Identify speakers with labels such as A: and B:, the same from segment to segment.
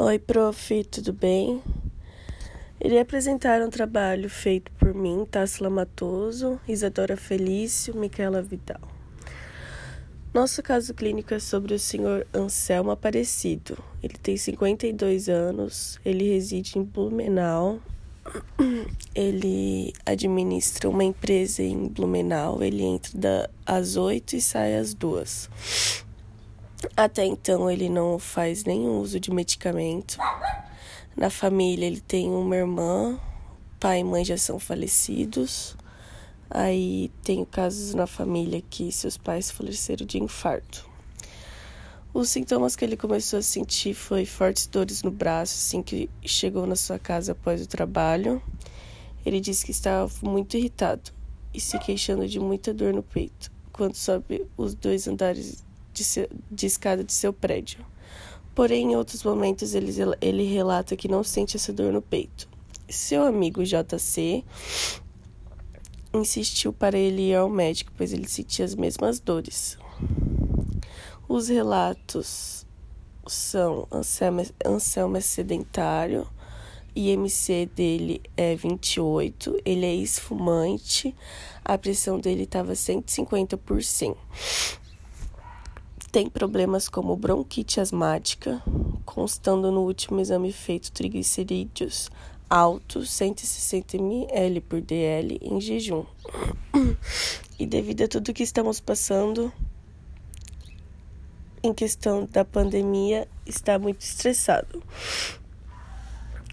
A: Oi, prof, tudo bem? Irei apresentar um trabalho feito por mim, Tássila Matoso, Isadora Felício, Micaela Vidal. Nosso caso clínico é sobre o senhor Anselmo Aparecido. Ele tem 52 anos, ele reside em Blumenau. Ele administra uma empresa em Blumenau. Ele entra às 8 e sai às 2. Até então ele não faz nenhum uso de medicamento. Na família ele tem uma irmã, pai e mãe já são falecidos. Aí tem casos na família que seus pais faleceram de infarto. Os sintomas que ele começou a sentir foi fortes dores no braço assim que chegou na sua casa após o trabalho. Ele disse que estava muito irritado e se queixando de muita dor no peito quando sobe os dois andares de, seu, de escada de seu prédio. Porém, em outros momentos, ele, ele relata que não sente essa dor no peito. Seu amigo JC insistiu para ele ir ao médico, pois ele sentia as mesmas dores. Os relatos são Anselmo, Anselmo é sedentário, IMC dele é 28, ele é esfumante, a pressão dele estava 150 por 100 tem problemas como bronquite asmática, constando no último exame feito triglicerídeos altos, 160 ml por dl em jejum. E devido a tudo que estamos passando em questão da pandemia, está muito estressado.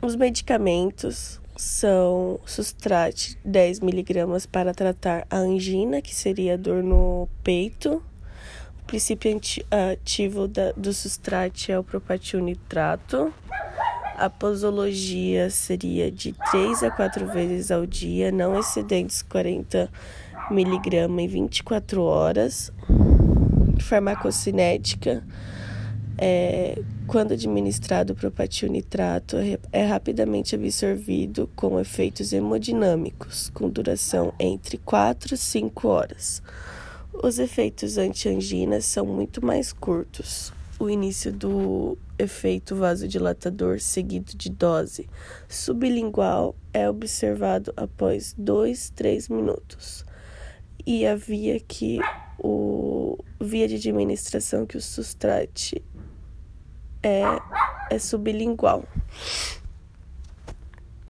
A: Os medicamentos são Sustrate 10 miligramas para tratar a angina, que seria dor no peito, o princípio ativo da, do sustrate é o propatil nitrato. A posologia seria de 3 a 4 vezes ao dia, não excedentes 40 miligramas em 24 horas. Farmacocinética é, quando administrado o propatil nitrato, é, é rapidamente absorvido com efeitos hemodinâmicos, com duração entre 4 e 5 horas. Os efeitos anti-angina são muito mais curtos. O início do efeito vasodilatador seguido de dose sublingual é observado após 2, 3 minutos. E a via que o via de administração que o sustrate é, é sublingual.